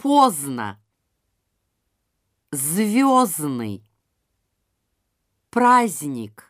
поздно, звездный, праздник.